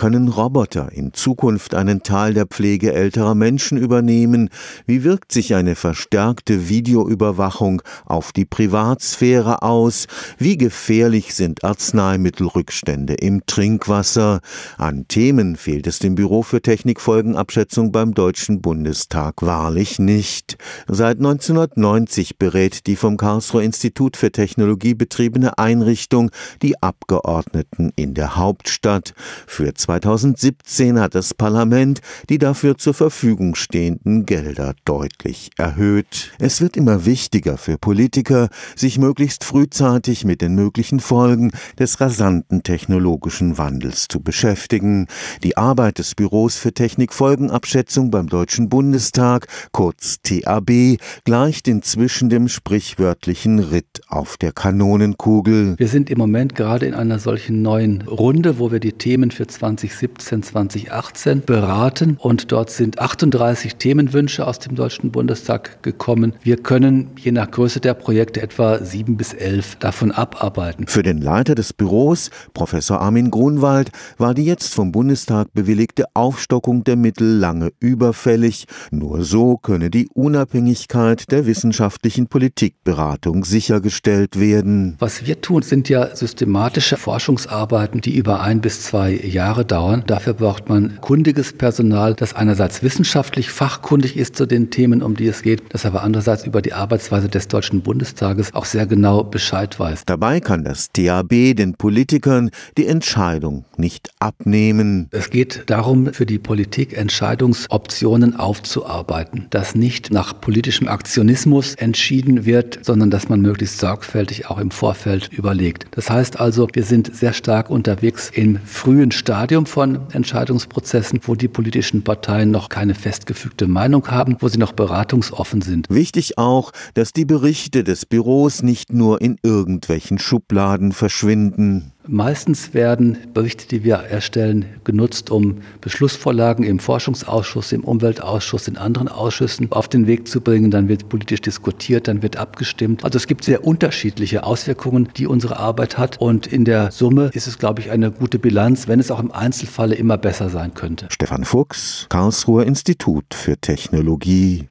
Können Roboter in Zukunft einen Teil der Pflege älterer Menschen übernehmen? Wie wirkt sich eine verstärkte Videoüberwachung auf die Privatsphäre aus? Wie gefährlich sind Arzneimittelrückstände im Trinkwasser? An Themen fehlt es dem Büro für Technikfolgenabschätzung beim Deutschen Bundestag wahrlich nicht. Seit 1990 berät die vom Karlsruher Institut für Technologie betriebene Einrichtung die Abgeordneten in der Hauptstadt. Für 2017 hat das Parlament die dafür zur Verfügung stehenden Gelder deutlich erhöht. Es wird immer wichtiger für Politiker, sich möglichst frühzeitig mit den möglichen Folgen des rasanten technologischen Wandels zu beschäftigen. Die Arbeit des Büros für Technikfolgenabschätzung beim Deutschen Bundestag, kurz TAB, gleicht inzwischen dem sprichwörtlichen Ritt auf der Kanonenkugel. Wir sind im Moment gerade in einer solchen neuen Runde, wo wir die Themen für 2017, 2018 beraten und dort sind 38 Themenwünsche aus dem Deutschen Bundestag gekommen. Wir können je nach Größe der Projekte etwa sieben bis elf davon abarbeiten. Für den Leiter des Büros, Professor Armin Grunwald, war die jetzt vom Bundestag bewilligte Aufstockung der Mittel lange überfällig. Nur so könne die Unabhängigkeit der wissenschaftlichen Politikberatung sichergestellt werden. Was wir tun, sind ja systematische Forschungsarbeiten, die über ein bis zwei Jahre dauern. Dafür braucht man kundiges Personal, das einerseits wissenschaftlich fachkundig ist zu den Themen, um die es geht, das aber andererseits über die Arbeitsweise des Deutschen Bundestages auch sehr genau Bescheid weiß. Dabei kann das THB den Politikern die Entscheidung nicht abnehmen. Es geht darum, für die Politik Entscheidungsoptionen aufzuarbeiten, dass nicht nach politischem Aktionismus entschieden wird, sondern dass man möglichst sorgfältig auch im Vorfeld überlegt. Das heißt also, wir sind sehr stark unterwegs im frühen Stadium von Entscheidungsprozessen, wo die politischen Parteien noch keine festgefügte Meinung haben, wo sie noch beratungsoffen sind. Wichtig auch, dass die Berichte des Büros nicht nur in irgendwelchen Schubladen verschwinden. Meistens werden Berichte, die wir erstellen, genutzt, um Beschlussvorlagen im Forschungsausschuss, im Umweltausschuss, in anderen Ausschüssen auf den Weg zu bringen. Dann wird politisch diskutiert, dann wird abgestimmt. Also es gibt sehr unterschiedliche Auswirkungen, die unsere Arbeit hat. Und in der Summe ist es, glaube ich, eine gute Bilanz, wenn es auch im Einzelfalle immer besser sein könnte. Stefan Fuchs, Karlsruher Institut für Technologie.